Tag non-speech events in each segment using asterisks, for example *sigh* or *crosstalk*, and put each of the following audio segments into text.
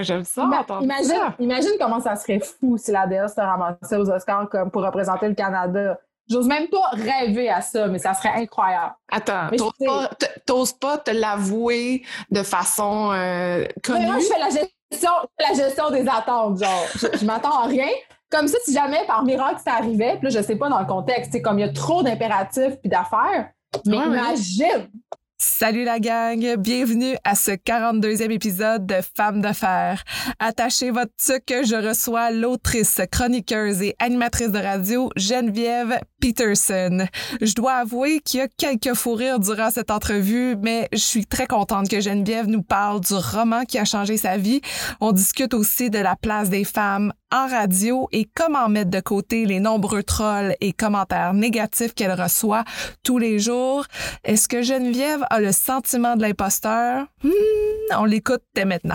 J'aime ça, imagine, imagine comment ça serait fou si la DS se ramassait aux Oscars comme pour représenter le Canada. J'ose même pas rêver à ça, mais ça serait incroyable. Attends, t'oses pas, te l'avouer de façon euh, connue? moi, je fais la gestion, la gestion des attentes, genre. Je, m'attends à rien. Comme ça, si jamais par miracle ça arrivait, puis là, je sais pas dans le contexte, c'est comme il y a trop d'impératifs puis d'affaires, mais imagine, Salut la gang, bienvenue à ce 42e épisode de Femmes d'affaires. Attachez votre que je reçois l'autrice, chroniqueuse et animatrice de radio Geneviève Peterson. Je dois avouer qu'il y a quelques fous rires durant cette entrevue, mais je suis très contente que Geneviève nous parle du roman qui a changé sa vie. On discute aussi de la place des femmes en radio et comment mettre de côté les nombreux trolls et commentaires négatifs qu'elle reçoit tous les jours. Est-ce que Geneviève a le sentiment de l'imposteur? Hmm, on l'écoute dès maintenant.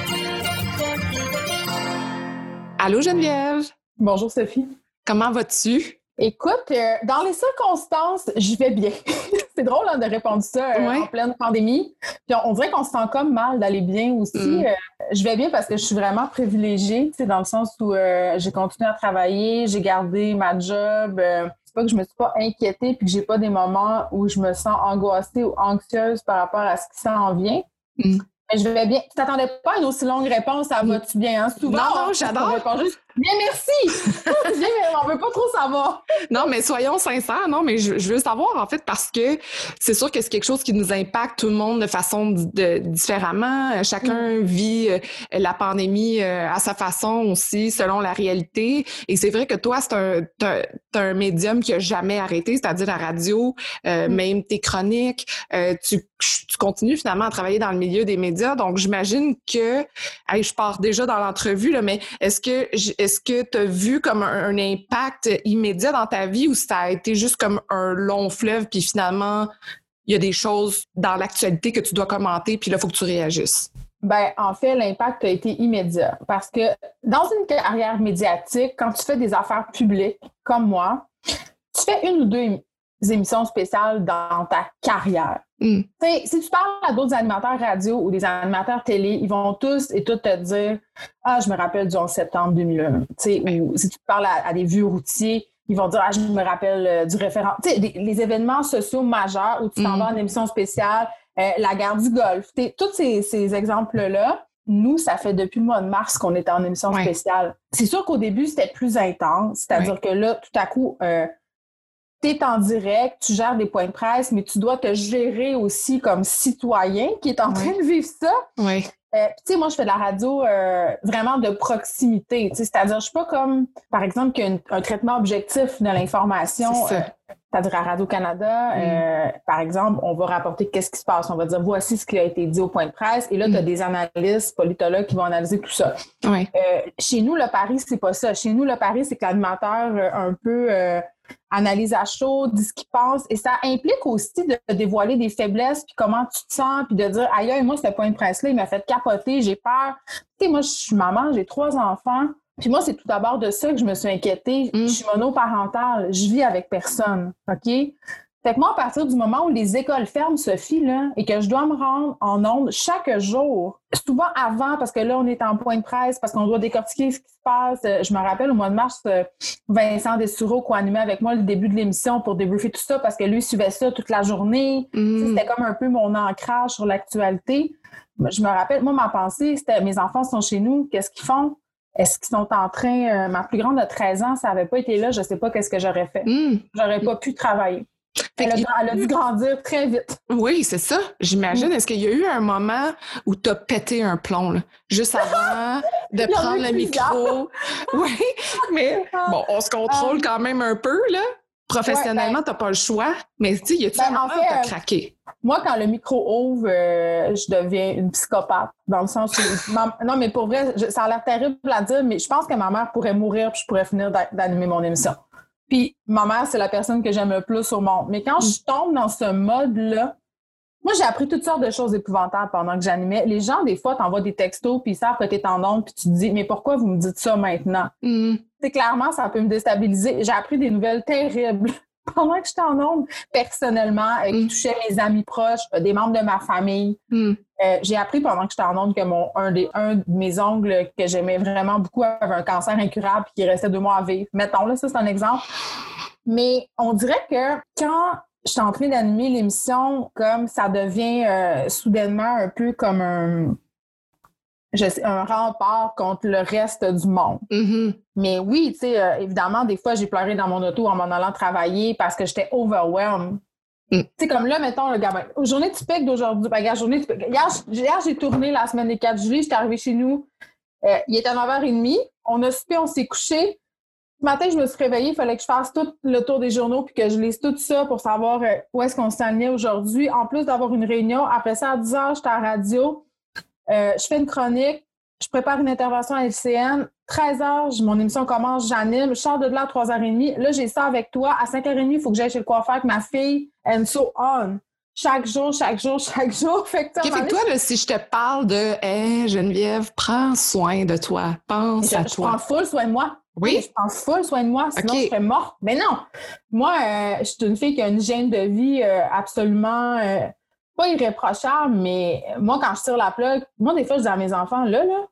Allô Geneviève? Bonjour Sophie. Comment vas-tu? Écoute, euh, dans les circonstances, je vais bien. *laughs* c'est drôle hein, de répondre ça euh, en pleine pandémie. Puis on, dirait qu'on se sent comme mal d'aller bien aussi. Mm. Euh, je vais bien parce que je suis vraiment privilégiée, dans le sens où j'ai continué à travailler, j'ai gardé ma job. c'est pas que je me suis pas inquiétée puis que j'ai pas des moments où je me sens angoissée ou anxieuse par rapport à ce qui s'en vient. Mm. Je vais bien. Tu t'attendais pas à une aussi longue réponse, ça va-tu bien? Hein? Souvent, non, non, j'adore. Bien, merci! *laughs* on veut pas trop savoir. Non, mais soyons sincères, non, mais je, veux savoir, en fait, parce que c'est sûr que c'est quelque chose qui nous impacte tout le monde de façon de, différemment. Chacun mm. vit euh, la pandémie euh, à sa façon aussi, selon la réalité. Et c'est vrai que toi, c'est un, un médium qui a jamais arrêté, c'est-à-dire la radio, euh, mm. même tes chroniques. tu, tu continues finalement à travailler dans le milieu des médias. Donc, j'imagine que, je pars déjà dans l'entrevue, mais est-ce que est-ce que tu as vu comme un, impact immédiat dans ta vie ou ça a été juste comme un long fleuve, puis finalement, il y a des choses dans l'actualité que tu dois commenter, puis là, il faut que tu réagisses? Ben, en fait, l'impact a été immédiat parce que dans une carrière médiatique, quand tu fais des affaires publiques comme moi, tu fais une ou deux émissions spéciales dans ta carrière. Mm. Si tu parles à d'autres animateurs radio ou des animateurs télé, ils vont tous et toutes te dire Ah, je me rappelle du 11 septembre 2001. ou si tu parles à, des vieux routiers, ils vont dire Ah, je me rappelle euh, du référent. les événements sociaux majeurs où tu t'en mm. vas en émission spéciale, euh, la guerre du Golfe, tous ces, exemples-là, nous, ça fait depuis le mois de mars qu'on est en émission spéciale. C'est sûr qu'au début, c'était plus intense, c'est-à-dire que là, tout à coup, euh, tu es en direct, tu gères des points de presse, mais tu dois te gérer aussi comme citoyen qui est en train de vivre ça. Oui. Euh, tu sais, moi, je fais de la radio euh, vraiment de proximité. C'est-à-dire, je suis pas comme, par exemple, qu'un un traitement objectif de l'information. Euh, c'est-à-dire à Radio-Canada, mm. par exemple, on va rapporter qu'est-ce qui se passe. On va dire voici ce qui a été dit au point de presse. Et là, tu as mm. des analystes, politologues qui vont analyser tout ça. Oui. chez nous, le pari, c'est pas ça. Chez nous, le pari, c'est que l'animateur un peu analyse à chaud, dit ce qu'il pense. Et ça implique aussi de dévoiler des faiblesses, puis comment tu te sens, puis de dire aïe, moi, ce point de presse-là, il m'a fait capoter, j'ai peur. Tu sais, moi, je suis maman, j'ai trois enfants. Puis moi, c'est tout d'abord de ça que je me suis inquiétée. Mm. Je suis monoparentale, je vis avec personne. OK? Fait que moi, à partir du moment où les écoles ferment, Sophie, là, et que je dois me rendre en ondes chaque jour, souvent avant, parce que là, on est en point de presse, parce qu'on doit décortiquer ce qui se passe. Euh, je me rappelle, au mois de mars, euh, Vincent a animé avec moi le début de l'émission pour débriefer tout ça, parce que lui suivait ça toute la journée. Mm. C'était comme un peu mon ancrage sur l'actualité. Je me rappelle, moi, ma pensée, c'était mes enfants sont chez nous, qu'est-ce qu'ils font? Est-ce qu'ils sont en train, euh, ma plus grande de 13 ans, ça n'avait pas été là, je ne sais pas qu'est-ce que j'aurais fait. Mm. J'aurais pas pu travailler. Elle a, dû grandir très vite. Oui, c'est ça. J'imagine. Mm. Est-ce qu'il y a eu un moment où tu as pété un plomb, juste *laughs* avant de prendre le micro? *laughs* oui, mais bon, on se contrôle ah. quand même un peu, là. professionnellement, Ouais, t'as pas le choix, mais tu y a-tu Ben, un en moment fait, où t'as euh, craqué? Moi, quand le micro ouvre, euh, je deviens une psychopathe. Dans le sens où. ma- non, mais pour vrai, je- ça a l'air terrible à dire, mais je pense que ma mère pourrait mourir puis je pourrais finir d'a- d'animer mon émission. Puis ma mère, c'est la personne que j'aime le plus au monde. Mais quand je tombe dans ce mode-là, moi, j'ai appris toutes sortes de choses épouvantables pendant que j'animais. Les gens, des fois, t'envoient des textos puis ils savent que t'es en onde puis tu te dis, mais pourquoi vous me dites ça maintenant? Hmm. c'est clairement, ça peut me déstabiliser. J'ai appris des nouvelles terribles pendant que j'étais en onde, personnellement, euh, qui Mm. touchaient mes amis proches, euh, des membres de ma famille. Hmm. Euh, j'ai appris pendant que j'étais en onde que mon, un, des, un de mes ongles que j'aimais vraiment beaucoup avait un cancer incurable et qui restait deux mois à vivre. Mettons, là, ça, c'est un exemple. Mais on dirait que quand je suis en train d'animer l'émission, comme ça devient euh, soudainement un peu comme un, je sais, un rempart contre le reste du monde. Mhm. Mais oui, tu sais, euh, évidemment, des fois, j'ai pleuré dans mon auto en m'en allant travailler parce que j'étais overwhelmed. Mm. Tu sais, comme là, mettons, le gamin. Journée typique d'aujourd'hui. Ben, regarde, journée typique. Hier, hier, j'ai tourné la semaine des 4 juillet. J'étais arrivée chez nous. Euh, il était 9h30. On a soupé, on s'est couché. Ce matin, je me suis réveillée. Il fallait que je fasse tout le tour des journaux puis que je lise tout ça pour savoir euh, où est-ce qu'on s'alignait aujourd'hui. En plus d'avoir une réunion. Après ça, à 10 h, j'étais à la radio. Euh, je fais une chronique. Je prépare une intervention à LCN. 13 h, mon émission commence, j'anime. Je sors de là à 3h30. Là, j'ai ça avec toi. À 5h30, il faut que j'aille chez le coiffeur avec ma fille. And so on. Chaque jour, chaque jour, *laughs* chaque jour. Fait que, tu sais, Ok, à un fait que toi, là, si je te parle de Hey, Geneviève, prends soin de toi, pense donné, à je, je prends toi. full soin de moi. Oui? Je prends full soin de moi, sinon je serais morte. Mais non. Moi, euh, je suis une fille qui a une hygiène de vie euh, absolument euh, pas irréprochable, mais moi, quand je tire la plug, moi, des fois, je dis à mes enfants, là, là,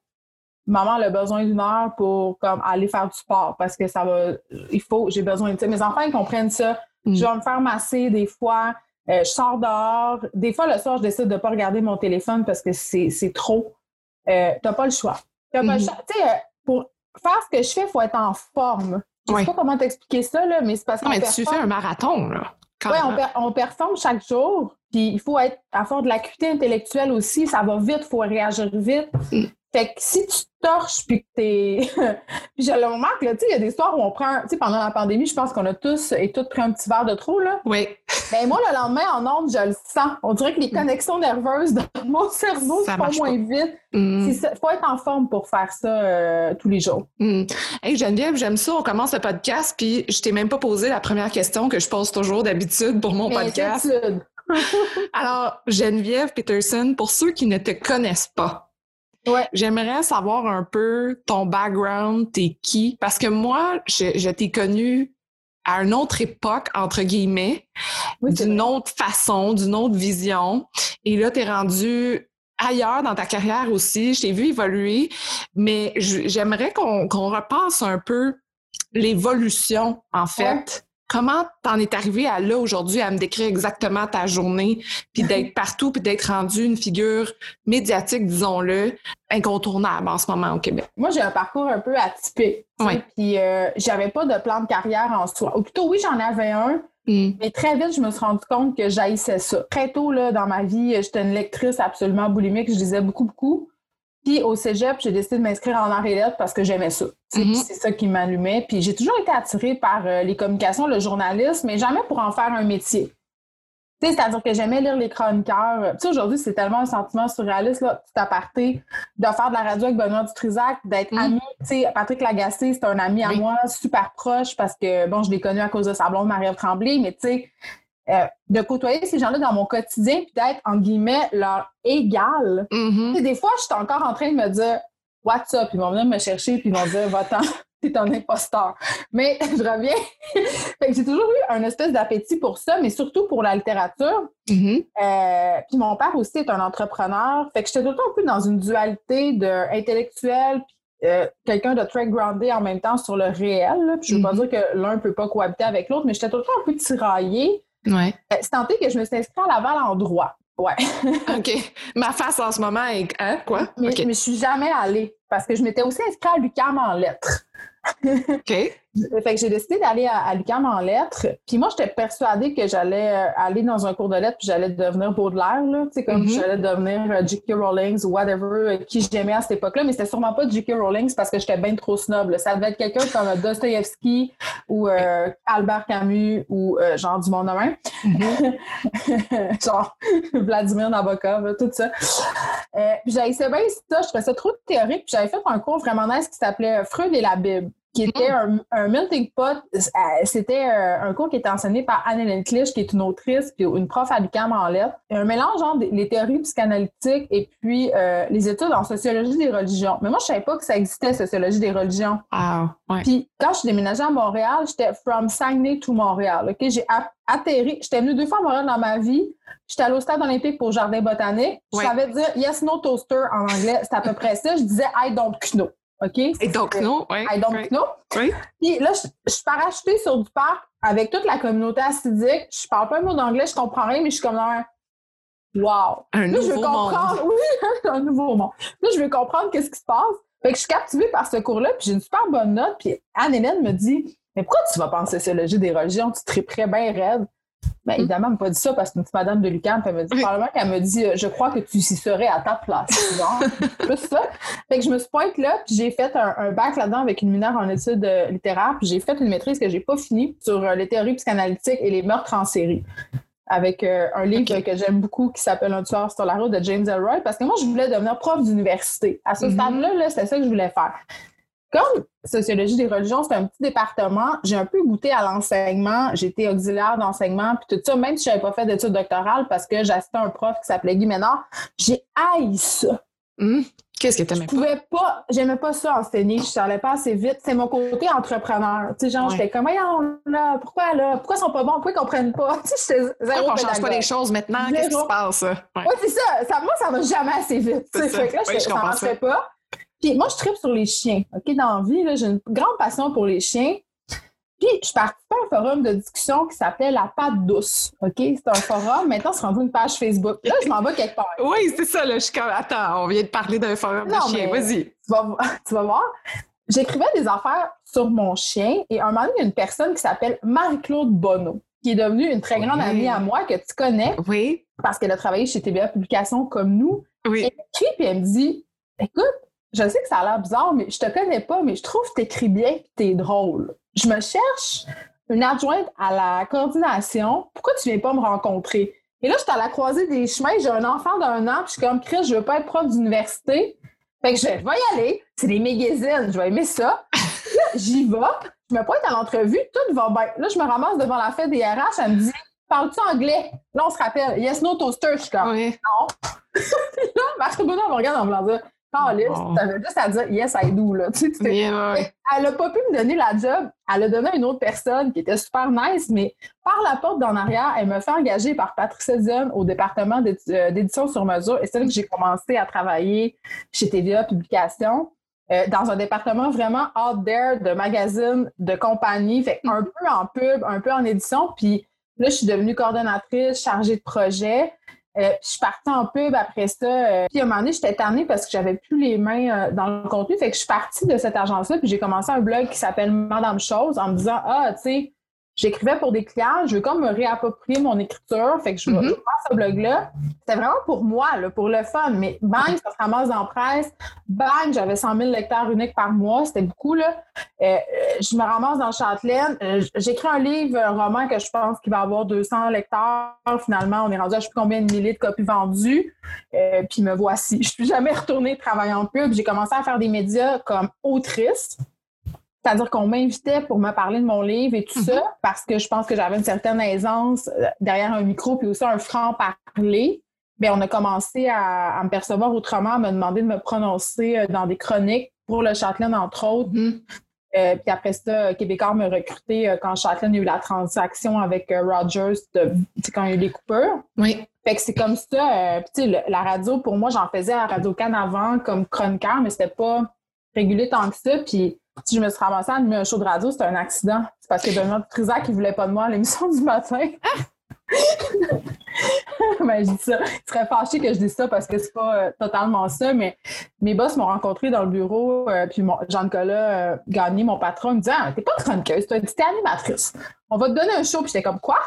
maman elle a besoin d'une heure pour comme aller faire du sport parce que ça va il faut j'ai besoin de sais, mes enfants ils comprennent ça Mm. je vais me faire masser des fois euh, je sors dehors des fois le soir je décide de pas regarder mon téléphone parce que c'est trop euh, t'as pas le choix t'as pas le Mhm. choix tu sais euh, pour faire ce que je fais il faut être en forme je Ouais. sais pas comment t'expliquer ça là mais c'est parce Non, mais tu fais un marathon, là. Ouais, on, per- on performe chaque jour, puis il faut être à fort de l'acuité intellectuelle aussi, ça va vite, il faut réagir vite. Mm. Fait que si tu torches puis que t'es. *laughs* puis je le remarque, là, tu sais, il y a des soirs où on prend. Tu sais, pendant la pandémie, je pense qu'on a tous et toutes pris un petit verre de trop, là. Oui. Ben moi, le lendemain, en ondes, je le sens. On dirait que les Mm. connexions nerveuses dans *laughs* mon cerveau Ça se font moins vite. Mm. Il faut être en forme pour faire ça euh, tous les jours. Hmm. Hey Geneviève, j'aime ça. On commence le podcast, puis je t'ai même pas posé la première question que je pose toujours d'habitude pour mon Mais podcast. *laughs* Alors, Geneviève Peterson, pour ceux qui ne te connaissent pas, Ouais. j'aimerais savoir un peu ton background, t'es qui? Parce que moi, je, je t'ai connue à une autre époque, entre guillemets, Oui, d'une autre façon, d'une autre vision. Et là, t'es rendu ailleurs dans ta carrière aussi. Je t'ai vu évoluer, mais j'aimerais qu'on qu'on repasse un peu l'évolution, en fait. Comment t'en es arrivé à là aujourd'hui à me décrire exactement ta journée, puis d'être partout, puis d'être rendu une figure médiatique, disons-le, incontournable en ce moment au Québec? Moi, j'ai un parcours un peu atypique. Ouais. Puis, euh, j'avais pas de plan de carrière en soi. Ou plutôt, oui, j'en avais un, Hmm. mais très vite, je me suis rendu compte que j'haïssais ça. Très tôt, là, dans ma vie, j'étais une lectrice absolument boulimique. Je lisais beaucoup, beaucoup. Puis, au cégep, j'ai décidé de m'inscrire en arts et lettres parce que j'aimais ça. Mhm. C'est ça qui m'allumait. Puis, j'ai toujours été attirée par euh, les communications, le journalisme, mais jamais pour en faire un métier. C'est-à-dire que j'aimais lire les chroniqueurs. Tu sais, aujourd'hui, c'est tellement un sentiment surréaliste, là, petit aparté, de faire de la radio avec Benoît Dutrisac, d'être Mm. ami. Tu sais, Patrick Lagacé, c'est un ami à moi, super proche, parce que, bon, je l'ai connu à cause de sa blonde Marie-Ève Tremblay, mais tu sais, euh, de côtoyer ces gens-là dans mon quotidien, puis d'être, en guillemets, leur égal. Mhm. Sais, des fois, je suis encore en train de me dire, what's up? Ils vont venir me chercher, puis ils vont dire, va-t'en, *laughs* t'es un imposteur. Mais *laughs* je reviens. *laughs* fait que j'ai toujours eu un espèce d'appétit pour ça, mais surtout pour la littérature. Mhm. Euh, puis mon père aussi est un entrepreneur. Fait que j'étais tout le temps un peu dans une dualité de intellectuel puis euh, quelqu'un de très groundé en même temps sur le réel. là. Puis je veux pas Mhm. dire que l'un peut pas cohabiter avec l'autre, mais j'étais tout le temps un peu tiraillée. Ouais. Euh, c'est tenté que je me suis inscrite à Laval en droit. Ouais. *laughs* OK. Ma face en ce moment est. Hein? Quoi? Mais, OK. mais je suis jamais allée parce que je m'étais aussi inscrite à l'UQAM en lettres. OK. *laughs* Fait que j'ai décidé d'aller à, à l'UQAM en lettres. Puis moi, j'étais persuadée que j'allais euh, aller dans un cours de lettres puis j'allais devenir Baudelaire, là. Tu sais, comme Mhm. j'allais devenir euh, J.K. Rowling ou whatever, euh, qui j'aimais à cette époque-là. Mais c'était sûrement pas J.K. Rowling parce que j'étais bien trop snob. là. Ça devait être quelqu'un comme Dostoevsky ou euh, Albert Camus ou euh, genre du monde de mm-hmm. *laughs* genre Vladimir Nabokov, tout ça. Euh, puis j'avais bien ça, je trouvais ça trop théorique. Puis j'avais fait un cours vraiment nice qui s'appelait Freud et la Bible qui était mm. un, melting pot. Euh, c'était euh, un cours qui était enseigné par Anne-Hélène Clich, qui est une autrice, puis une prof à l'UQAM en lettres. Un mélange entre les théories psychanalytiques et puis euh, les études en sociologie des religions. Mais moi, je savais pas que ça existait, sociologie des religions. Ah, ouais. Puis quand je suis déménagée à Montréal, j'étais from Saguenay to Montréal. Ok, J'ai atterri. J'étais venue deux fois à Montréal dans ma vie. J'étais allée au stade olympique pour jardin botanique. Je savais dire yes, no toaster en anglais. C'était à peu près ça. Je disais I don't know. OK? Et donc, non, oui. I don't know. Oui. Puis là, je, suis parachutée sur du parc avec toute la communauté acidique. Je parle pas un mot d'anglais, je comprends rien, mais je suis comme là, wow. Un là, nouveau je veux comprendre. monde. Oui, *laughs* un nouveau monde. Là, je veux comprendre qu'est-ce qui se passe. Fait que je suis captivée par ce cours-là, puis j'ai une super bonne note. Puis Anne-Hélène me dit Mais pourquoi tu vas pas en sociologie des religions? Tu triperais bien raide. Ben, Mm. évidemment, elle m'a pas dit ça parce que c'est une petite madame de Lucan. Elle m'a dit, probablement qu'elle me dit, euh, je crois que tu y serais à ta place. Genre, *laughs* plus ça. Fait que je me suis pointe là, puis j'ai fait un, un bac là-dedans avec une mineure en études euh, littéraires, puis j'ai fait une maîtrise que j'ai pas finie sur euh, les théories psychanalytiques et les meurtres en série. Avec euh, un livre que j'aime beaucoup qui s'appelle Un tueur sur la route de James Elroy, parce que moi, je voulais devenir prof d'université. À ce Mhm. stade-là, là, c'était ça que je voulais faire. Comme sociologie des religions, c'est un petit département, j'ai un peu goûté à l'enseignement. J'étais auxiliaire d'enseignement, puis tout ça, même si je n'avais pas fait d'études doctorales parce que j'assistais un prof qui s'appelait Guy Ménard, j'ai haï ça. Hum. Qu'est-ce que t'aimais Je pouvais pas, j'aimais pas ça enseigner, je n'allais pas assez vite. C'est mon côté entrepreneur. Tu sais, genre, Ouais. j'étais comme, là, pourquoi là? Pourquoi ils sont pas bons? Pourquoi ils comprennent pas? *laughs* Tu sais, j'étais Pourquoi zéro on change pas les choses maintenant? Qu'est-ce qui se passe? Ouais. Oui, c'est ça. ça. Moi, ça va jamais assez vite. tu sais. Fait que là, je- ça marchait pas. Puis moi, je tripe sur les chiens. OK, dans la vie, j'ai une grande passion pour les chiens. Puis je participais à un forum de discussion qui s'appelait La Patte douce. OK? C'est un forum. Maintenant, c'est rendu une page Facebook. Là, je m'en vais quelque part. *laughs* Oui, c'est ça, là. Je suis comme, attends, on vient de parler d'un forum de Non, chien. mais- Vas-y. Tu vas, vo- *laughs* tu vas voir. J'écrivais des affaires sur mon chien et un moment donné, il y a une personne qui s'appelle Marie-Claude Bonneau, qui est devenue une très grande Oui. amie à moi que tu connais Oui, parce qu'elle a travaillé chez TVA Publications comme nous. oui. Elle m'écrit puis elle me dit Écoute, je sais que ça a l'air bizarre, mais je te connais pas, mais je trouve que t'écris bien et t'es drôle. Je me cherche une adjointe à la coordination. Pourquoi tu viens pas me rencontrer? Et là, j'étais à la croisée des chemins, j'ai un enfant d'un an, puis je suis comme Chris, je veux pas être prof d'université. Fait que je vais y aller. C'est des magazines, je vais aimer ça. J'y vais, je me pointe à l'entrevue, tout va bien. Là, je me ramasse devant la fête des RH, elle me dit Parles-tu anglais? Là, on se rappelle. Yes, no toaster. Je suis comme Oui. *laughs* là, Marc Boudin me regarde en me disant Carlis, Bon. t'avais juste à dire yes, I do. Là. *laughs* Tu sais. Elle n'a pas pu me donner la job. Elle a donné à une autre personne qui était super nice, mais par la porte d'en arrière, elle me fait engager par Patricia Dion au département euh, d'édition sur mesure. Et c'est là que j'ai commencé à travailler chez TVA Publications. euh, dans un département vraiment out there de magazines, de compagnie, fait un peu en pub, un peu en édition. Puis là, je suis devenue coordonnatrice, chargée de projet. Euh, puis je suis partie en pub après ça. euh, puis à un moment donné, j'étais tannée parce que j'avais plus les mains euh, dans le contenu. Fait que je suis partie de cette agence-là. Puis j'ai commencé un blog qui s'appelle Madame Chose en me disant Ah, tu sais, j'écrivais pour des clients, je veux comme me réapproprier mon écriture. Fait que je vais faire ce blog-là. C'était vraiment pour moi, là, pour le fun. Mais bang, ça se ramasse dans la presse. Bang, j'avais 100 000 lecteurs uniques par mois. C'était beaucoup, là. Euh, euh, je me ramasse dans Châtelaine. Euh, J'écris un livre, un roman que je pense qu'il va avoir 200 lecteurs. Finalement, on est rendu à je sais plus combien de milliers de copies vendues. Euh, puis me voici. Je suis jamais retournée travailler en pub. J'ai commencé à faire des médias comme autrice. C'est-à-dire qu'on m'invitait pour me parler de mon livre et tout ça, parce que je pense que j'avais une certaine aisance euh, derrière un micro, puis aussi un franc-parler. Bien, on a commencé à, à me percevoir autrement, à me demander de me prononcer euh, dans des chroniques pour le Châtelaine, entre autres. Mhm. Euh, puis après ça, Québécois me recruté quand Châtelaine a eu la transaction avec Rogers, de- quand il y a eu les coupures. Oui. Fait que c'est comme ça. euh, puis tu sais, le- la radio, pour moi, j'en faisais à Radio Can avant comme chroniqueur, mais c'était pas régulé tant que ça. Puis si je me suis ramassée à animer un show de radio, c'était un accident. C'est parce que Benoît Trisac, il voulait pas de moi à l'émission du matin. *laughs* ben, je dis ça. Il serait fâché que je dise ça parce que c'est pas euh, totalement ça, mais mes boss m'ont rencontré dans le bureau, euh, puis Jean-Nicolas euh, Gagné, mon patron, me disait ah, T'es pas chroniqueuse, t'es animatrice. On va te donner un show, puis j'étais comme Quoi?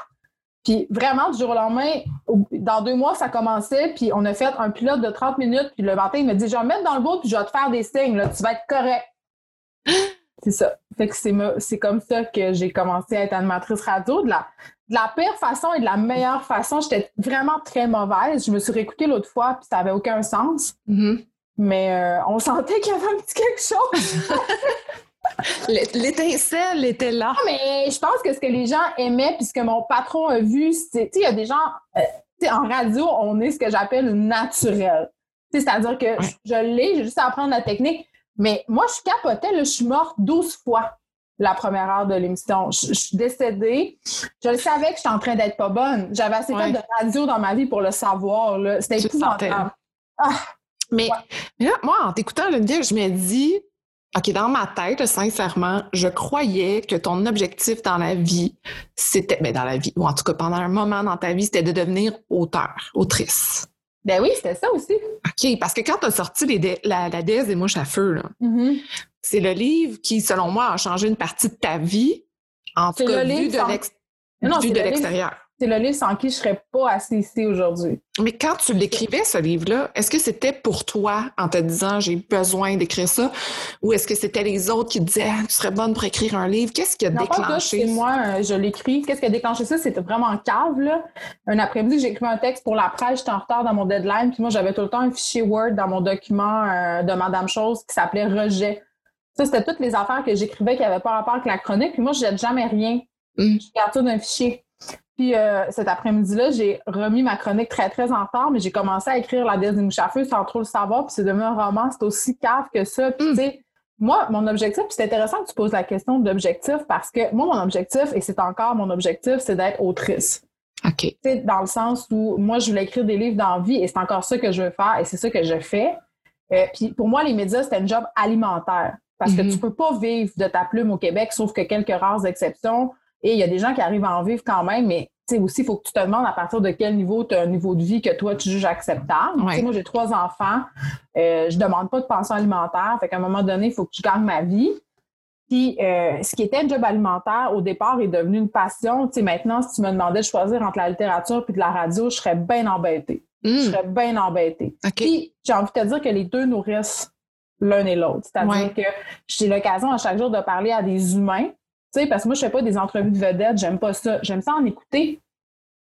Puis vraiment, du jour au lendemain, dans deux mois, ça commençait, puis on a fait un pilote de 30 minutes, puis le matin, il me dit Je vais me mettre dans le bout, puis je vais te faire des signes, tu vas être correct. C'est ça. Fait que c'est comme ça que j'ai commencé à être animatrice radio. De la, de la pire façon et de la meilleure façon, j'étais vraiment très mauvaise. Je me suis réécoutée l'autre fois, puis ça avait aucun sens. Mm-hmm. Mais euh, on sentait qu'il y avait un petit quelque chose. *laughs* L'étincelle était là. mais je pense que ce que les gens aimaient, puis ce que mon patron a vu, c'est, tu sais, il y a des gens, euh, en radio, on est ce que j'appelle naturel. C'est-à-dire que je l'ai, j'ai juste à apprendre la technique. Mais moi, je capotais, je suis morte 12 fois la première heure de l'émission. Je, suis décédée. Je le savais que j'étais en train d'être pas bonne. J'avais assez de radio dans ma vie pour le savoir. C'était épouvantable. Ah! mais, moi, en t'écoutant, Olivia, je me dis, OK, dans ma tête, sincèrement, je croyais que ton objectif dans la vie, c'était, mais ben, dans la vie, ou en tout cas pendant un moment dans ta vie, c'était de devenir auteur, autrice. Ben oui, c'était ça aussi. OK, parce que quand tu as sorti les la, la déesse des mouches à feu, mm-hmm. c'est le livre qui, selon moi, a changé une partie de ta vie, en tout cas, vu de l'extérieur. C'est le livre sans qui je serais pas assez ici aujourd'hui. Mais quand tu l'écrivais, ce livre-là, est-ce que c'était pour toi en te disant j'ai besoin d'écrire ça? Ou est-ce que c'était les autres qui te disaient ah, tu serais bonne pour écrire un livre? Qu'est-ce qui a déclenché? C'est moi, euh, je l'écris. Qu'est-ce qui a déclenché ça? C'était vraiment cave, là. Un après-midi, j'ai écrit un texte pour la presse, j'étais en retard dans mon deadline, puis moi, j'avais tout le temps un fichier Word dans mon document euh, de Madame Chose qui s'appelait Rejet. Ça, c'était toutes les affaires que j'écrivais qui n'avaient pas rapport avec la chronique, puis moi, je jette jamais rien. Mm. Je garde tout d'un fichier. Puis euh, cet après-midi-là, j'ai remis ma chronique très, très en retard, mais j'ai commencé à écrire La déesse des mouches à feu sans trop le savoir, puis c'est devenu un roman, c'est aussi cave que ça. Puis, hmm. tu sais, moi, mon objectif, puis c'est intéressant que tu poses la question d'objectif parce que moi, mon objectif, et c'est encore mon objectif, c'est d'être autrice. OK. sais, dans le sens où moi, je voulais écrire des livres d'envie et c'est encore ça que je veux faire et c'est ça que je fais. Euh, puis pour moi, les médias, c'était un job alimentaire parce que mm-hmm. tu peux pas vivre de ta plume au Québec, sauf que quelques rares exceptions. Et il y a des gens qui arrivent à en vivre quand même, mais aussi, il faut que tu te demandes à partir de quel niveau tu as un niveau de vie que toi, tu juges acceptable. Moi, j'ai trois enfants. Euh, je demande pas de pension alimentaire. Fait qu'à un moment donné, il faut que je gagne ma vie. Puis, euh, ce qui était un job alimentaire, au départ, est devenu une passion. sais, maintenant, si tu me demandais de choisir entre la littérature et de la radio, je serais bien embêtée. Je hmm. serais bien embêtée. Puis, j'ai envie de te dire que les deux nourrissent l'un et l'autre. C'est-à-dire que j'ai l'occasion à chaque jour de parler à des humains tu sais, parce que moi, je fais pas des entrevues de vedettes, j'aime pas ça. J'aime ça en écouter,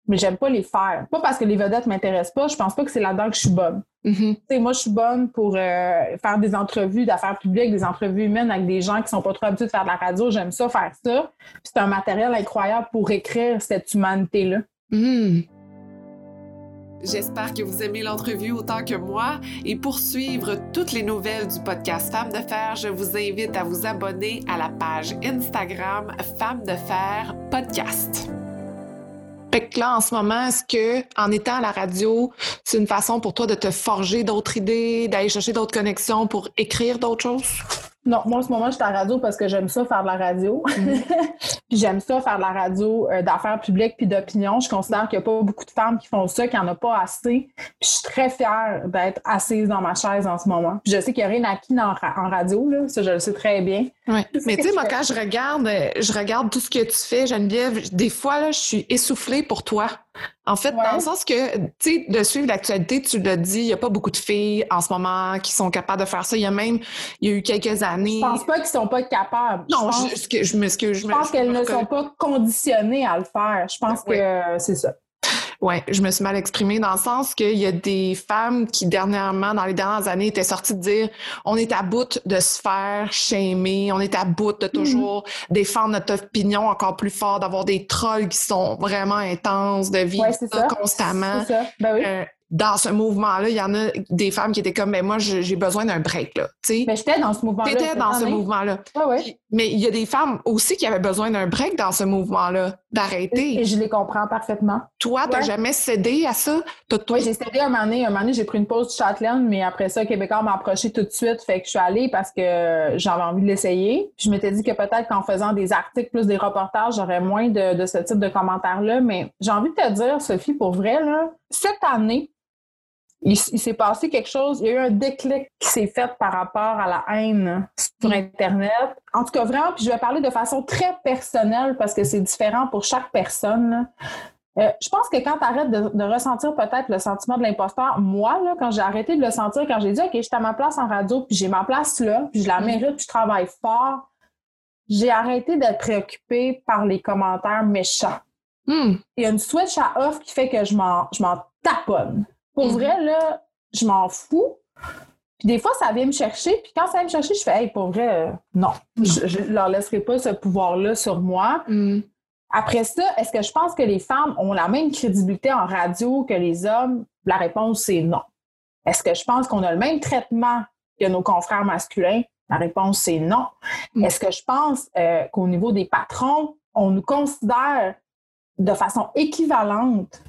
mais j'aime pas les faire. Pas parce que les vedettes m'intéressent pas, je pense pas que c'est là-dedans que je suis bonne. Mm-hmm. Tu sais, moi, je suis bonne pour euh, faire des entrevues d'affaires publiques, des entrevues humaines avec des gens qui sont pas trop habitués de faire de la radio. J'aime ça, faire ça. c'est un matériel incroyable pour écrire cette humanité-là. Mm. J'espère que vous aimez l'entrevue autant que moi et pour suivre toutes les nouvelles du podcast Femmes de Fer, je vous invite à vous abonner à la page Instagram Femmes de Fer Podcast. Fait que là, en ce moment, est-ce que, en étant à la radio, c'est une façon pour toi de te forger d'autres idées, d'aller chercher d'autres connexions pour écrire d'autres choses? Non, moi en ce moment, je suis à la radio parce que j'aime ça faire de la radio. Mm. puis *laughs* j'aime ça faire de la radio euh, d'affaires publiques puis d'opinion. Je considère qu'il n'y a pas beaucoup de femmes qui font ça, qu'il n'y en a pas assez. Puis je suis très fière d'être assise dans ma chaise en ce moment. Puis je sais qu'il n'y a rien acquis en, en radio, là. ça je le sais très bien. Ouais. Mais tu sais, moi, quand je regarde, euh, je regarde tout ce que tu fais, Geneviève, des fois, là, je suis essoufflée pour toi. En fait, dans le sens que, tu sais, de suivre l'actualité, tu l'as dit, il n'y a pas beaucoup de filles en ce moment qui sont capables de faire ça. Il y a même, il y a eu quelques années. Je pense pas qu'ils sont pas capables. Non, je, pense, je, je m'excuse. Je, pense qu'elles ne sont pas conditionnées à le faire. Je pense que c'est ça. Oui, je me suis mal exprimée dans le sens qu'il y a des femmes qui, dernièrement, dans les dernières années, étaient sorties de dire on est à bout de se faire shamer, on est à bout de toujours défendre notre opinion encore plus fort, d'avoir des trolls qui sont vraiment intenses, de vivre ça, constamment. Ça. Ben oui. Euh, dans ce mouvement-là, il y en a des femmes qui étaient comme, mais moi, j'ai besoin d'un break, là. Mais j'étais dans ce mouvement-là. T'étais dans ce mouvement-là. Mais il y a des femmes aussi qui avaient besoin d'un break dans ce mouvement-là, d'arrêter. Et je les comprends parfaitement. Toi, t'as jamais cédé à ça? Oui, j'ai cédé un moment donné. Un moment donné, j'ai pris une pause de Châtelaine, mais après ça, Québécois m'a approché tout de suite. Fait que je suis allée parce que j'avais envie de l'essayer. Je m'étais dit que peut-être qu'en faisant des articles plus des reportages, j'aurais moins de, de ce type de commentaires-là. Mais j'ai envie de te dire, Sophie, pour vrai, là, cette année, il, s'est passé quelque chose, il y a eu un déclic qui s'est fait par rapport à la haine sur Internet. En tout cas, vraiment, puis je vais parler de façon très personnelle parce que c'est différent pour chaque personne. Euh, je pense que quand tu arrêtes de, ressentir peut-être le sentiment de l'imposteur, moi, là, quand j'ai arrêté de le sentir, quand j'ai dit, OK, je suis à ma place en radio, puis j'ai ma place là, puis je la mérite, puis je travaille fort, j'ai arrêté d'être préoccupée par les commentaires méchants. Hmm. Il y a une switch à off qui fait que je m'en, je m'en taponne. Pour Mhm. vrai, là, je m'en fous. Puis des fois, ça vient me chercher. Puis quand ça vient me chercher, je fais, hey, pour vrai, euh, non. Je, je leur laisserai pas ce pouvoir-là sur moi. Hmm. Après ça, est-ce que je pense que les femmes ont la même crédibilité en radio que les hommes? La réponse, c'est non. Est-ce que je pense qu'on a le même traitement que nos confrères masculins? La réponse, c'est non. Mm. Est-ce que je pense euh, qu'au niveau des patrons, on nous considère de façon équivalente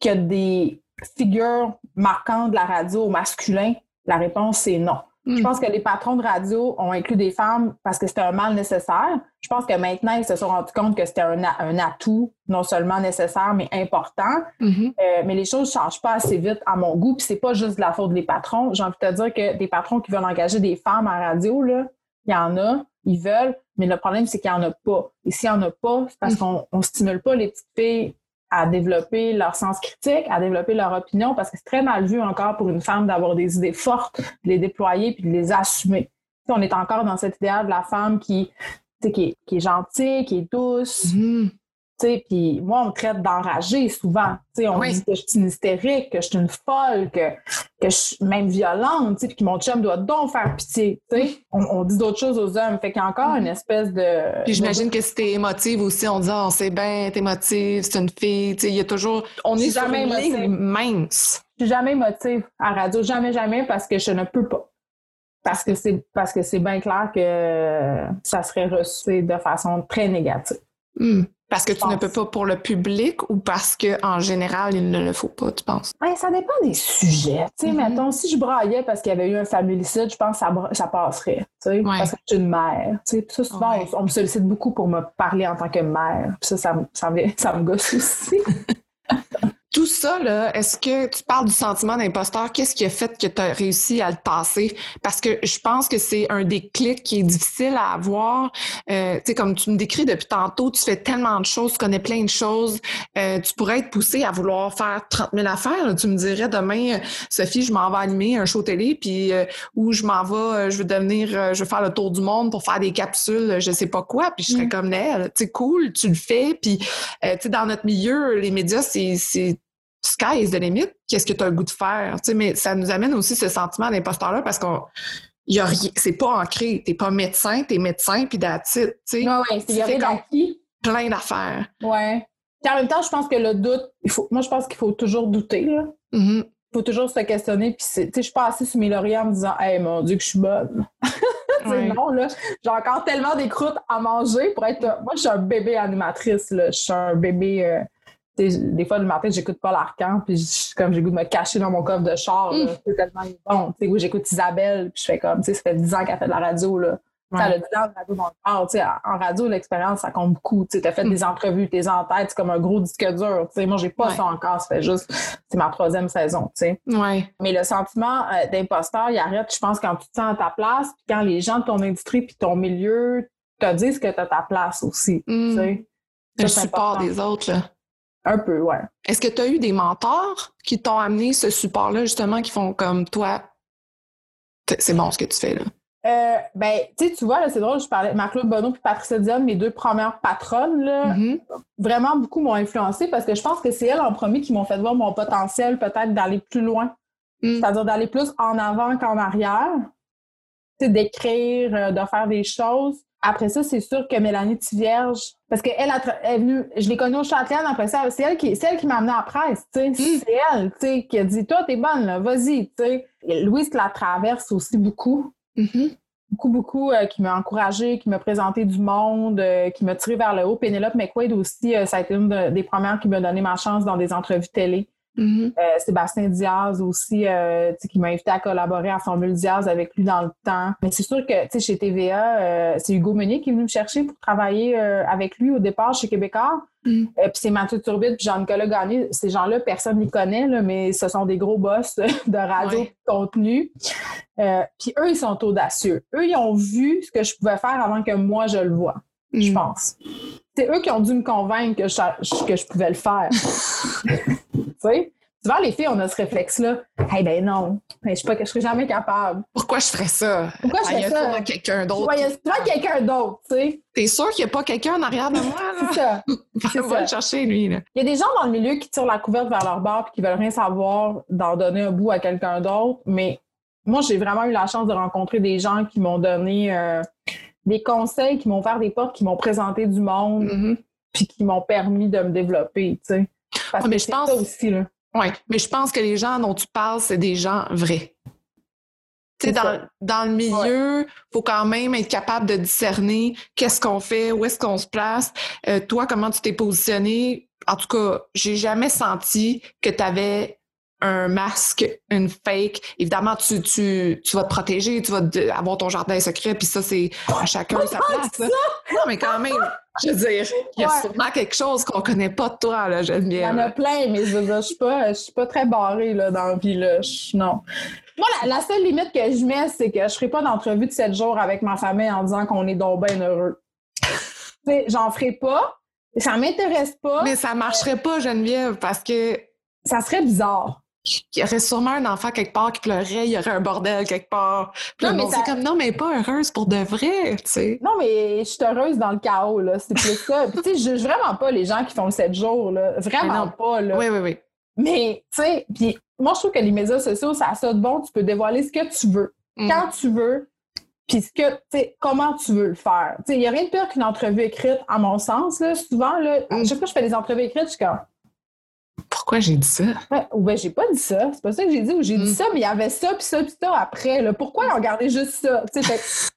que des figures marquantes de la radio au masculin? La réponse, c'est non. Je pense que les patrons de radio ont inclus des femmes parce que c'était un mal nécessaire. Je pense que maintenant, ils se sont rendus compte que c'était un, un atout non seulement nécessaire, mais important. Mhm. Euh, mais les choses ne changent pas assez vite à mon goût. Puis c'est pas juste de la faute des patrons. J'ai envie de te dire que des patrons qui veulent engager des femmes en radio, là, il y en a, ils veulent, mais le problème, c'est qu'il n'y en a pas. Et s'il n'y en a pas, c'est parce Mm. qu'on ne stimule pas les petites filles à développer leur sens critique, à développer leur opinion, parce que c'est très mal vu encore pour une femme d'avoir des idées fortes, de les déployer puis de les assumer. On est encore dans cet idéal de la femme qui, est, qui gentille, qui est douce, Mhm. sais, puis moi, on me traite d'enragée souvent. Tu sais, on Oui. me dit que je suis une hystérique, que je suis une folle, que, que je suis même violente, puis que mon chum doit donc faire pitié. On, on dit d'autres choses aux hommes. Fait qu'il y a encore une espèce de. Puis j'imagine que si t'es émotive aussi, on dit ah, c'est bien, t'es émotive, c'est une fille. Il y a toujours. On est jamais émotive. mince. Je suis jamais émotive à radio, jamais, jamais, parce que je ne peux pas. Parce que c'est parce que c'est bien clair que ça serait reçu de façon très négative. Hmm. Parce que tu ne peux pas pour le public ou parce que en général, il ne le faut pas, tu penses? Ben, ça dépend des sujets. Tu sais, Mhm. mettons, si je braillais parce qu'il y avait eu un familicide, je pense que ça, ça passerait. Tu sais, Ouais. parce que je suis une mère. Tu sais, ça, souvent, Ouais. on, on me sollicite beaucoup pour me parler en tant que mère. Puis ça, ça, me- ça, me, *laughs* ça me gosse aussi. *laughs* Tout ça, là, est-ce que tu parles du sentiment d'imposteur? Qu'est-ce qui a fait que tu as réussi à le passer? Parce que je pense que c'est un des clics qui est difficile à avoir. Euh, tu sais, comme tu me décris depuis tantôt, tu fais tellement de choses, tu connais plein de choses. Euh, tu pourrais être poussé à vouloir faire 30 000 affaires. là. Tu me dirais demain, euh, Sophie, je m'en vais animer un show télé, puis euh, ou je m'en vais, euh, je veux devenir, euh, je veux faire le tour du monde pour faire des capsules, je sais pas quoi, puis je serais Mm. comme elle. Tu sais, cool, tu le fais, puis euh, tu sais, dans notre milieu, les médias, c'est sky is the limit. Qu'est-ce que tu as le goût de faire? Tu sais, mais ça nous amène aussi ce sentiment d'imposteur-là parce qu'on y a rien, c'est pas ancré. T'es pas médecin, t'es médecin, puis it, tu sais. Ouais, c'est d'acquis. Plein d'affaires. Ouais. Puis en même temps, je pense que le doute, il faut, moi, je pense qu'il faut toujours douter. Là. Mhm. Il faut toujours se questionner. Puis, tu sais, je suis pas assise sur mes lauriers en me disant, hey, mon Dieu, que je suis bonne. *laughs* Non, là, j'ai encore tellement des croûtes à manger pour être. Moi, je suis un bébé animatrice, là. Je suis un bébé. euh, des fois, le matin, j'écoute pas l'arcan, puis je- comme j'ai goût de me cacher dans mon coffre de char, là. Mm. c'est tellement bon. Tu sais, oui, j'écoute Isabelle, puis je fais comme, tu sais, ça fait 10 ans qu'elle fait de la radio, là. Ouais. Ça a 10 ans de radio dans le corps, en radio, l'expérience, ça compte beaucoup. Tu t'as fait Mm. des entrevues, t'es en tête, c'est comme un gros disque dur. Tu sais, moi, j'ai pas Ouais. ça encore, ça fait juste, c'est ma troisième saison. Ouais. Mais le sentiment euh, d'imposteur, il arrête, je pense, quand tu te sens à ta place, puis quand les gens de ton industrie puis ton milieu te disent que tu as ta place aussi. Mm. Tu sais. Le support important. des autres, là. Un peu, ouais. Est-ce que tu as eu des mentors qui t'ont amené ce support-là, justement, qui font comme toi, c'est bon ce que tu fais, là? Euh, ben, tu sais, tu vois, là, c'est drôle, je parlais de Marc-Claude Bonneau puis Patricia Dion, mes deux premières patronnes, là, Mhm. vraiment beaucoup m'ont influencé parce que je pense que c'est elles en premier qui m'ont fait voir mon potentiel peut-être d'aller plus loin. Mm. C'est-à-dire d'aller plus en avant qu'en arrière. Tu sais, d'écrire, euh, de faire des choses. Après ça, c'est sûr que Mélanie Tivierge, parce qu'elle est venue, je l'ai connue au Châtelaine après ça, c'est elle qui, c'est elle qui m'a amenée en presse. Mm. C'est elle, qui a dit, toi, t'es bonne, là, vas-y, Louise la traverse aussi beaucoup Mhm. beaucoup, beaucoup, euh, qui m'a encouragée, qui m'a présenté du monde, euh, qui m'a tiré vers le haut. Pénélope McQuaid aussi, euh, ça a été une de- des premières qui m'a donné ma chance dans des entrevues télé. Mhm. Euh, Sébastien Diaz aussi, euh, qui m'a invité à collaborer à Formule Diaz avec lui dans le temps. Mais c'est sûr que, chez TVA, euh, c'est Hugo Meunier qui est venu me chercher pour travailler avec lui au départ chez Québécois. Mm. Euh, puis c'est Mathieu Turbide puis Jean-Nicolas Gagné. Ces gens-là, personne ne les connaît, là, mais ce sont des gros boss *laughs* de radio Ouais. de contenu. Puis eux, ils sont audacieux. Eux, ils ont vu ce que je pouvais faire avant que moi, je le vois, je Mm. pense. C'est eux qui ont dû me convaincre que je, que je pouvais le faire. *laughs* tu sais? souvent, les filles, on a ce réflexe-là. Eh ben non, ben, je ne serais jamais capable. Pourquoi je ferais ça? Pourquoi je Ah, il y ferais a ça? quelqu'un d'autre. Il y a souvent quelqu'un d'autre, tu sais. T'es sûr qu'il n'y a pas quelqu'un en arrière de moi? C'est ça. *laughs* C'est Va ça. le chercher, lui. Là. Il y a des gens dans le milieu qui tirent la couverte vers leur bar et qui veulent rien savoir d'en donner un bout à quelqu'un d'autre. Mais moi, j'ai vraiment eu la chance de rencontrer des gens qui m'ont donné euh, des conseils, qui m'ont ouvert des portes, qui m'ont présenté du monde, Mhm. puis qui m'ont permis de me développer, tu sais. Parce mais que je pense- ça aussi, là. Oui, mais je pense que les gens dont tu parles, c'est des gens vrais. Tu sais, dans, dans le milieu, il faut quand même être capable de discerner qu'est-ce qu'on fait, où est-ce qu'on se place. Euh, toi, comment tu t'es positionné? En tout cas, j'ai jamais senti que tu avais un masque, une fake. Évidemment, tu, tu, tu vas te protéger, tu vas te- avoir ton jardin secret, puis ça, c'est à chacun sa place. Non, mais quand même, je veux dire, il y a Ouais. sûrement quelque chose qu'on connaît pas de toi, là, Il y Geneviève. en a plein, mais je veux dire, je suis pas, je suis pas très barrée là, dans la vie. Là. Je- non. Moi, la, la seule limite que je mets, c'est que je ne ferai pas d'entrevue de 7 jours avec ma famille en disant qu'on est donc bien heureux. Tu sais, J'en ferai pas. Ça m'intéresse pas. Mais ça marcherait pas, Geneviève, parce que Ça serait bizarre. Il y aurait sûrement un enfant quelque part qui pleurait, il y aurait un bordel quelque part. Puis Non, mais c'est comme non, mais pas heureuse pour de vrai, tu sais. Non, mais je suis heureuse dans le chaos, là. C'est plus ça. Puis, tu sais, je juge vraiment pas les gens qui font le 7 jours, là. Vraiment non. pas, là. Oui, oui, oui. Mais, tu sais, puis moi, je trouve que les médias sociaux, ça a ça de bon. Tu peux dévoiler ce que tu veux, Mm. quand tu veux, puis ce que, tu sais, comment tu veux le faire. Tu sais, il n'y a rien de pire qu'une entrevue écrite, à mon sens, là. Souvent, là, à Mm. chaque fois que je fais des entrevues écrites, je suis comme, Pourquoi j'ai dit ça? ouais, ou ben, j'ai pas dit ça. C'est pas ça que j'ai dit, ou j'ai Mm. dit ça, mais il y avait ça, puis ça, puis ça après, là. Pourquoi ont gardé juste ça? Tu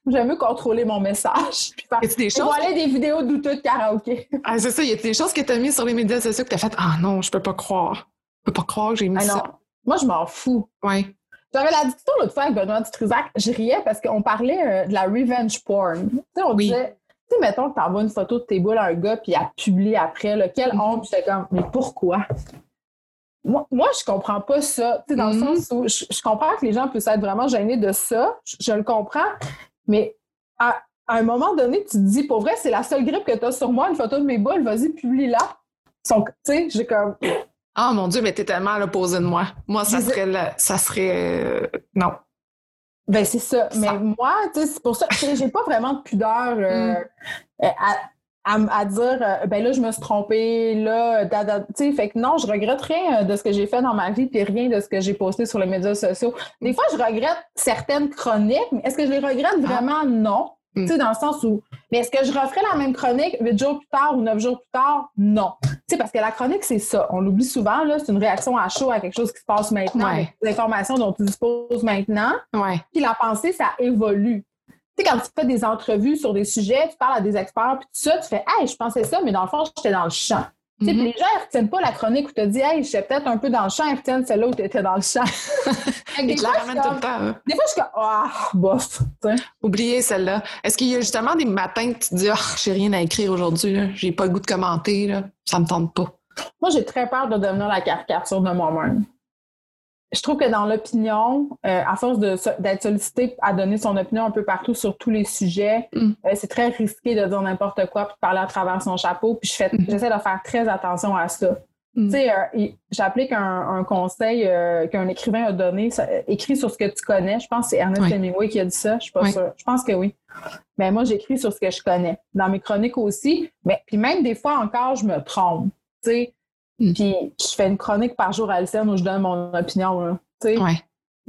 j'aime mieux contrôler mon message, *laughs* puis faire des choses? dévoiler des vidéos douteuses de karaoké. *laughs* Ah, c'est ça, y a des choses que t'as mis sur les médias sociaux que t'as fait Ah non, je peux pas croire. Je peux pas croire que j'ai mis Ah non. ça. Moi, je m'en fous. Ouais. J'avais la discussion l'autre fois avec Benoît Dutrisac. Je riais parce qu'on parlait euh, de la revenge porn. Tu sais, on Oui. disait, tu sais, mettons que t'envoies une photo de tes boules à un gars puis il a publié après, là, quelle Mhm. honte. Puis comme, mais pourquoi? Moi, moi, je comprends pas ça. Tu sais, dans Mhm. le sens où je, je comprends que les gens puissent être vraiment gênés de ça. Je, je le comprends. Mais à, à un moment donné, tu te dis, pour vrai, c'est la seule grippe que tu as sur moi, une photo de mes boules, vas-y, publie-la. Tu sais, j'ai comme, Ah mon Dieu, mais t'es tellement à l'opposé de moi. Moi, ça serait ça serait euh, non. Ben, c'est ça. Ça. Mais moi, tu sais, c'est pour ça que j'ai pas vraiment de pudeur euh, Mm. euh, à, à à dire, euh, ben là, je me suis trompée, là, tu sais, fait que non, je regrette rien de ce que j'ai fait dans ma vie, puis rien de ce que j'ai posté sur les médias sociaux. Des fois, je regrette certaines chroniques, mais est-ce que je les regrette vraiment? Non. Mm. Tu sais, dans le sens où, mais est-ce que je referais la même chronique huit jours plus tard ou neuf jours plus tard? Non. Tu sais, parce que la chronique, c'est ça. On l'oublie souvent, là, c'est une réaction à chaud à quelque chose qui se passe maintenant, Ouais. avec informations dont tu disposes maintenant. Ouais. Puis la pensée, ça évolue. Tu sais, quand tu fais des entrevues sur des sujets, tu parles à des experts, puis tout ça, tu fais Hey, je pensais ça, mais dans le fond, j'étais dans le champ. Puis les gens, ils retiennent pas la chronique où tu as dit Hey, j'étais peut-être un peu dans le champ, ils retiennent celle-là où tu étais dans le champ. *laughs* Des, fois, tout le temps. hein. des fois, je suis comme Ah, bof. Tu sais. Oubliez celle-là. Est-ce qu'il y a justement des matins que tu te dis, ah, j'ai rien à écrire aujourd'hui, j'ai pas le goût de commenter, là? ça me tente pas. Moi, j'ai très peur de devenir la caricature de moi-même. Je trouve que dans l'opinion, euh, à force d'être sollicité à donner son opinion un peu partout sur tous les sujets, Mm. euh, c'est très risqué de dire n'importe quoi puis de parler à travers son chapeau. Puis je fais- Mhm. j'essaie de faire très attention à ça. Mm. Tu sais, euh, j'applique un, un conseil qu'un écrivain a donné, ça- écrit sur ce que tu connais. Je pense que c'est Ernest Oui. Hemingway qui a dit ça. Je suis pas Oui. sûre. Je pense que oui. Mais moi, j'écris sur ce que je connais. Dans mes chroniques aussi. Mais puis même des fois encore, je me trompe. Tu sais, Mm. puis je fais une chronique par jour à LCN où je donne mon opinion. Là, sais. Ouais.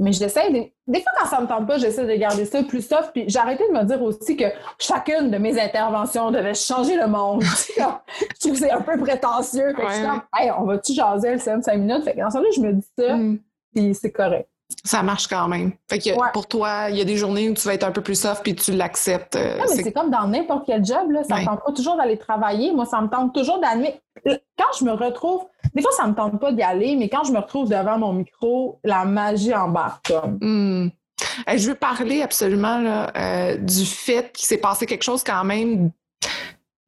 Mais j'essaie de... Des fois, quand ça me tente pas, j'essaie de garder ça plus soft. Puis j'ai arrêté de me dire aussi que chacune de mes interventions devait changer le monde. *laughs* je trouve que c'est un peu prétentieux. Fait que je suis comme, hey, on va-tu jaser LCN 5 minutes? Fait que dans ce là je me dis ça, Mm. puis c'est correct. Ça marche quand même. Fait que Ouais. pour toi, il y a des journées où tu vas être un peu plus soft puis tu l'acceptes. euh, Non, mais c'est- comme dans n'importe quel job, là. Ça Ouais. me tente pas toujours d'aller travailler. Moi, ça me tente toujours d'admettre. Quand je me retrouve, des fois, ça me tente pas d'y aller, mais quand je me retrouve devant mon micro, la magie embarque, comme. Hmm. Euh, Je veux parler absolument là, euh, du fait qu'il s'est passé quelque chose quand même,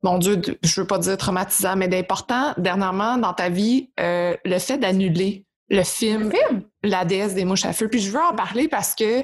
mon Dieu, je veux pas dire traumatisant, mais d'important dernièrement dans ta vie, euh, le fait d'annuler le film, La déesse des mouches à feu. Puis je veux en parler parce que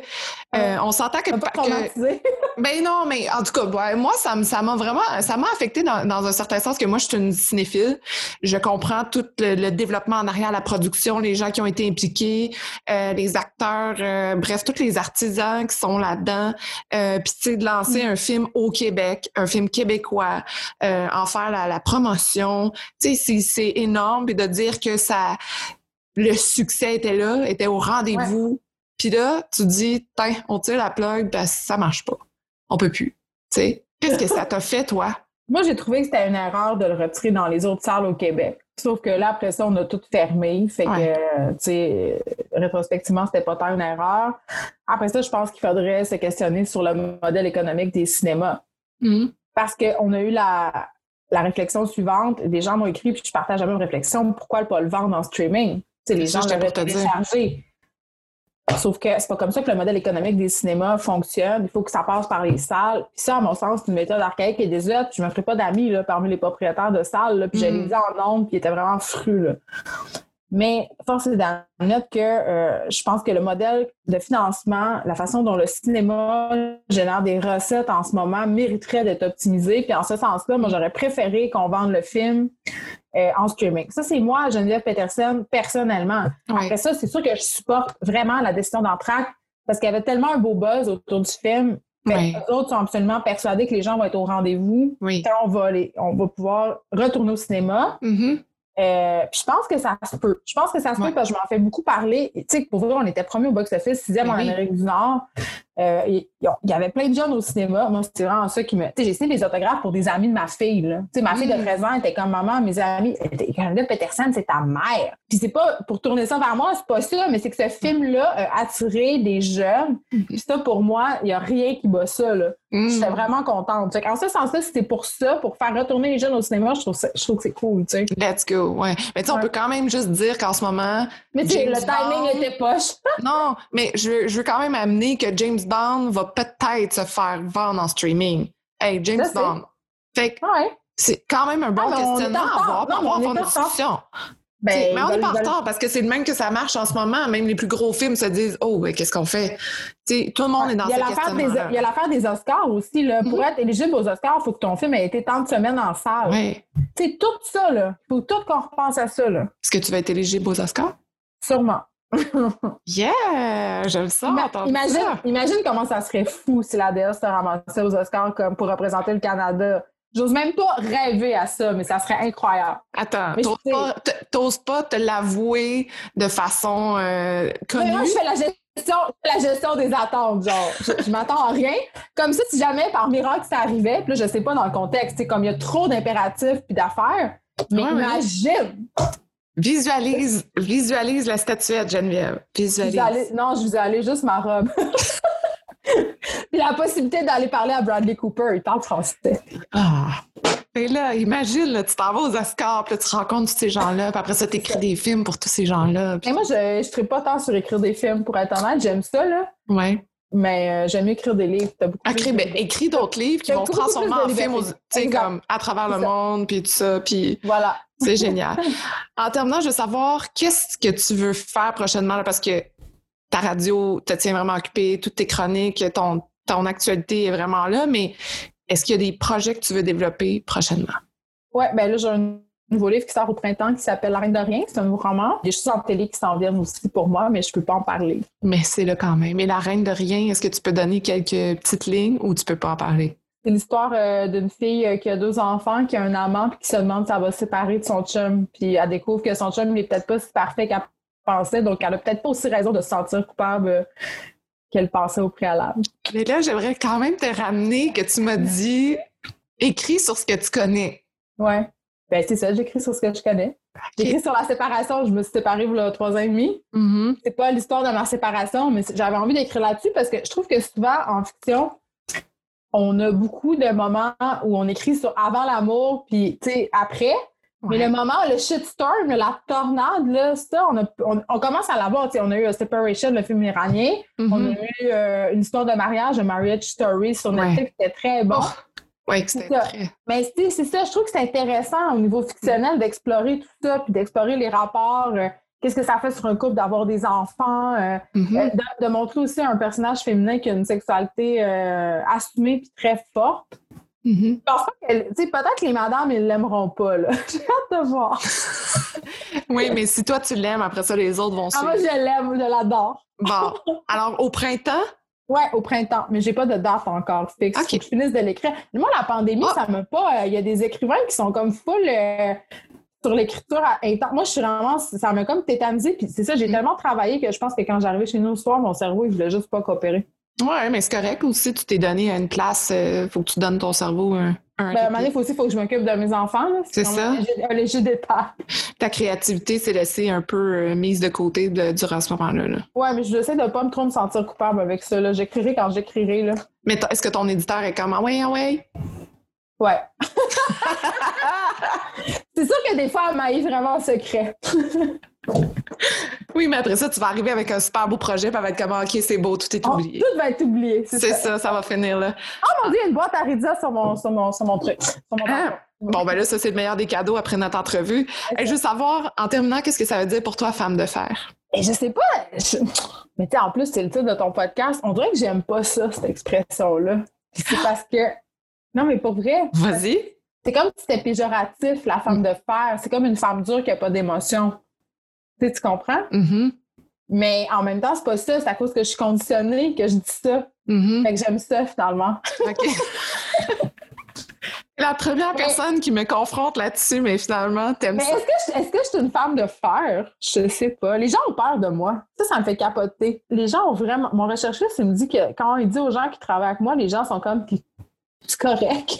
euh, on s'entend que, que *laughs* ben non, mais en tout cas, moi ça ça m'a vraiment ça m'a affecté dans, dans, un certain sens que moi je suis une cinéphile. Je comprends tout le, développement en arrière, la production, les gens qui ont été impliqués, euh, les acteurs, euh, bref, tous les artisans qui sont là-dedans. Euh, Puis tu sais de lancer mm. un film au Québec, un film québécois, euh, en faire la, la promotion, tu sais c'est énorme. Puis de dire que ça le succès était là, était au rendez-vous. Puis là, tu dis, tiens, on tire la plug, ben, ça marche pas. On peut plus. Tu sais, qu'est-ce que ça t'a fait, toi? *laughs* Moi, j'ai trouvé que c'était une erreur de le retirer dans les autres salles au Québec. Sauf que là, après ça, on a tout fermé. Fait que, tu sais, rétrospectivement, c'était pas tant une erreur. Après ça, je pense qu'il faudrait se questionner sur le modèle économique des cinémas. Mm-hmm. Parce qu'on a eu la, la réflexion suivante. Des gens m'ont écrit, puis je partage la même réflexion. Pourquoi pas le vendre en streaming? Les gens l'avaient téléchargé. Sauf que c'est pas comme ça que le modèle économique des cinémas fonctionne. Il faut que ça passe par les salles. Puis ça, à mon sens, c'est une méthode archaïque et désuète. Je me ferai pas d'amis parmi les propriétaires de salles. puis j'ai mm. en nombre, puis ils étaient vraiment frus. Mais force est d'admettre que euh, je pense que le modèle de financement, la façon dont le cinéma génère des recettes en ce moment mériterait d'être optimisé. Puis en ce sens-là, moi, j'aurais préféré qu'on vende le film euh, en streaming. Ça, c'est moi, Geneviève Peterson, personnellement. Après ça, c'est sûr que je supporte vraiment la décision d'Entraque parce qu'il y avait tellement un beau buzz autour du film. Les autres sont absolument persuadés que les gens vont être au rendez-vous quand on va, on va pouvoir retourner au cinéma. Mm-hmm. Euh, puis je pense que ça se peut. Je pense que ça se peut parce que je m'en fais beaucoup parler. Tu sais, pour vrai, on était premier au box-office, sixième en Amérique du Nord. Euh, il y avait plein de jeunes au cinéma. Moi, c'était vraiment ça qui me. Tu sais, j'ai signé des autographes pour des amis de ma fille. Tu sais, ma fille de 13 mm. ans était comme maman, mes amis. Canada Peterson, c'est ta mère. Puis c'est pas pour tourner ça vers moi, c'est pas ça, mais c'est que ce film-là a attiré des jeunes. Mm. Puis ça, pour moi, il y a rien qui bat ça. Là. Mm. J'étais vraiment contente. en ce sens-là, c'était pour ça, pour faire retourner les jeunes au cinéma, je trouve, je trouve que c'est cool. Tu sais. Let's go, ouais. Mais tu sais, on peut quand même juste dire qu'en ce moment. Mais tu le timing était poche. non, mais je, je veux quand même amener que James Bond va peut-être se faire vendre en streaming. Hey, James Bond. Fait que c'est quand même un bon ah, questionnement à avoir pour avoir une discussion. Ben, mais on est pas en retard parce que c'est le même que ça marche en ce moment. Même les plus gros films se disent Oh, ben, qu'est-ce qu'on fait? tout le monde est dans a Il y a l'affaire des Oscars aussi. Là. Pour mm-hmm. être éligible aux Oscars, il faut que ton film ait été tant de semaines en salle. Oui. C'est tout ça. Il faut tout qu'on repense à ça. Est-ce que tu vas être éligible aux Oscars? Sûrement. *laughs* yeah! Je le sens. imagine, imagine comment ça serait fou si la DS se ramassait aux Oscars comme pour représenter le Canada. J'ose même pas rêver à ça, mais ça serait incroyable. Attends, t'oses pas, te l'avouer de façon euh, connue? moi, je fais la gestion, la gestion des attentes, genre. Je, m'attends à rien. Comme ça, si jamais par miracle ça arrivait, puis là, je sais pas dans le contexte, c'est comme il y a trop d'impératifs puis d'affaires, mais imagine! Visualise, visualise la statuette, Geneviève. Visualise. non, je visualise juste ma robe. *laughs* Puis la possibilité d'aller parler à Bradley Cooper, il parle français. Ah! Et là, imagine, là, tu t'en vas aux Oscars, puis tu rencontres tous ces gens-là, puis après ça, tu écris des films pour tous ces gens-là. moi, je ne serais pas tant sur écrire des films, pour être honnête. J'aime ça, là. Ouais. Mais euh, j'aime mieux écrire des livres. As beaucoup Écris, ben, écris d'autres livres qui vont transformer en film, tu sais, comme à travers le monde, puis tout ça. Puis voilà. C'est génial. en terminant, je veux savoir qu'est-ce que tu veux faire prochainement, parce que ta radio te tient vraiment occupé, toutes tes chroniques, ton, ton actualité est vraiment là, mais est-ce qu'il y a des projets que tu veux développer prochainement? Oui, ben là, j'ai un nouveau livre qui sort au printemps qui s'appelle La Reine de Rien. C'est un nouveau roman. Il y a juste en télé qui s'en viennent aussi pour moi, mais je peux pas en parler. Mais c'est là quand même. Et La Reine de Rien, est-ce que tu peux donner quelques petites lignes ou tu peux pas en parler? C'est l'histoire euh, d'une fille euh, qui a deux enfants, qui a un amant, puis qui se demande si elle va se séparer de son chum. Puis elle découvre que son chum n'est peut-être pas si parfait qu'elle pensait, donc elle a peut-être pas aussi raison de se sentir coupable euh, qu'elle pensait au préalable. Mais là, j'aimerais quand même te ramener que tu m'as dit écris sur ce que tu connais. Ouais. Ben, c'est ça, j'écris sur ce que je connais. J'écris sur la séparation. Je me suis séparée il y a trois ans et demi. Mm-hmm. C'est pas l'histoire de ma séparation, mais j'avais envie d'écrire là-dessus parce que je trouve que souvent, en fiction, on a beaucoup de moments où on écrit sur avant l'amour, puis tu sais, après. Mais le moment, le shitstorm, la tornade, là, ça, on, on, commence à l'avoir. On a eu Separation, le film iranien. On a eu euh, une histoire de mariage, un Marriage Story sur Netflix, c'était très bon. Oh, oui, c'était très... Mais c'est ça, je trouve que c'est intéressant au niveau fictionnel d'explorer tout ça, puis d'explorer les rapports. Euh, qu'est-ce que ça fait sur un couple d'avoir des enfants, euh, Mhm. euh, de, de montrer aussi un personnage féminin qui a une sexualité euh, assumée puis très forte. Mhm. Je pense pas qu'elle- tu sais, peut-être que les madames, ils l'aimeront pas, là. *laughs* J'ai hâte de voir. *laughs* Oui, mais si toi tu l'aimes, après ça, les autres vont Ah, moi, suivre. je l'aime, je l'adore. Bon. *laughs* Alors, au printemps, Ouais, au printemps, mais j'ai pas de date encore fixe. Ok. Faut que je finisse de l'écrire. Moi, la pandémie, Ah. ça m'a pas. Il y a des écrivains qui sont comme full euh, sur l'écriture à- intense. Moi, je suis vraiment. Ça m'a comme tétanisé. Puis c'est ça, j'ai Mm. tellement travaillé que je pense que quand j'arrivais chez nous le soir, mon cerveau, il voulait juste pas coopérer. ouais, mais c'est correct aussi, tu t'es donné une place, euh, faut que tu donnes ton cerveau un, un Ben, à un moment répit. donné, il faut aussi faut que je m'occupe de mes enfants. C'est ça. Un léger, détail. Ta créativité s'est laissée un peu euh, mise de côté de- durant ce moment-là. là. Ouais, mais j'essaie de pas me trop me sentir coupable avec ça. J'écrirai quand j'écrirai. Là. Mais est-ce que ton éditeur est comme, ah ouais, ah ouais? Ouais. *laughs* c'est sûr que des fois, elle m'aille vraiment en secret. Oui, mais après ça, tu vas arriver avec un super beau projet, puis elle va être comme, Ah, OK, c'est beau, tout est Oh, oublié. tout va être oublié. C'est ça. ça, ça va finir là. Oh mon dieu, une boîte à Rizza sur mon, sur mon, sur mon truc. Sur mon Ah. balcon. Bon, ben là, ça, c'est le meilleur des cadeaux après notre entrevue. Et je veux savoir, en terminant, qu'est-ce que ça veut dire pour toi, femme de fer? Et je sais pas. je- Mais tu en plus, c'est le titre de ton podcast. On dirait que j'aime pas ça, cette expression-là. C'est parce que. Non, mais pour vrai, Vas-y. C'est comme si c'était péjoratif, la femme de fer. C'est comme une femme dure qui a pas d'émotion. Tu sais, tu comprends? Mhm. Mais en même temps, c'est pas ça. C'est à cause que je suis conditionnée que je dis ça. Mhm. Fait que j'aime ça, finalement. OK. *laughs* La première Mais- personne qui me confronte là-dessus, mais finalement, t'aimes ça. est-ce que, je, est-ce que je suis une femme de fer? Je sais pas. Les gens ont peur de moi. Ça, ça me fait capoter. Les gens ont vraiment. Mon recherchiste, il me dit que quand il dit aux gens qui travaillent avec moi, les gens sont comme. C'est correct.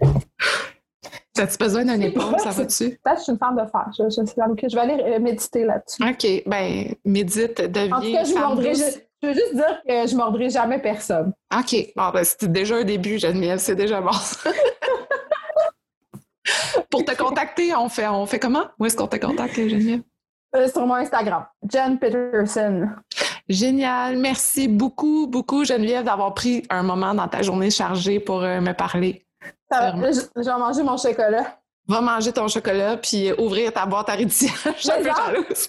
*laughs* T'as-tu besoin d'un épaule, ça va-tu? *laughs* Peut-être que je suis une femme de fer. Je, je, je vais aller euh, méditer là-dessus. OK, ben, médite, deviens En tout cas, je, mordrai, je, je veux juste dire que je mordrai jamais personne. OK. Bon, ben, c'était déjà un début, Geneviève. C'est déjà bon. *laughs* Pour te contacter, on fait, on fait comment? Où est-ce qu'on te contacte, Geneviève? Euh, sur mon Instagram, Jen Peterson. Génial. Merci beaucoup, beaucoup, Geneviève, d'avoir pris un moment dans ta journée chargée pour euh, me parler. Je, vais manger mon chocolat. Va manger ton chocolat puis ouvrir ta boîte à rédition. *laughs* Je suis un peu Mais ça- jalouse.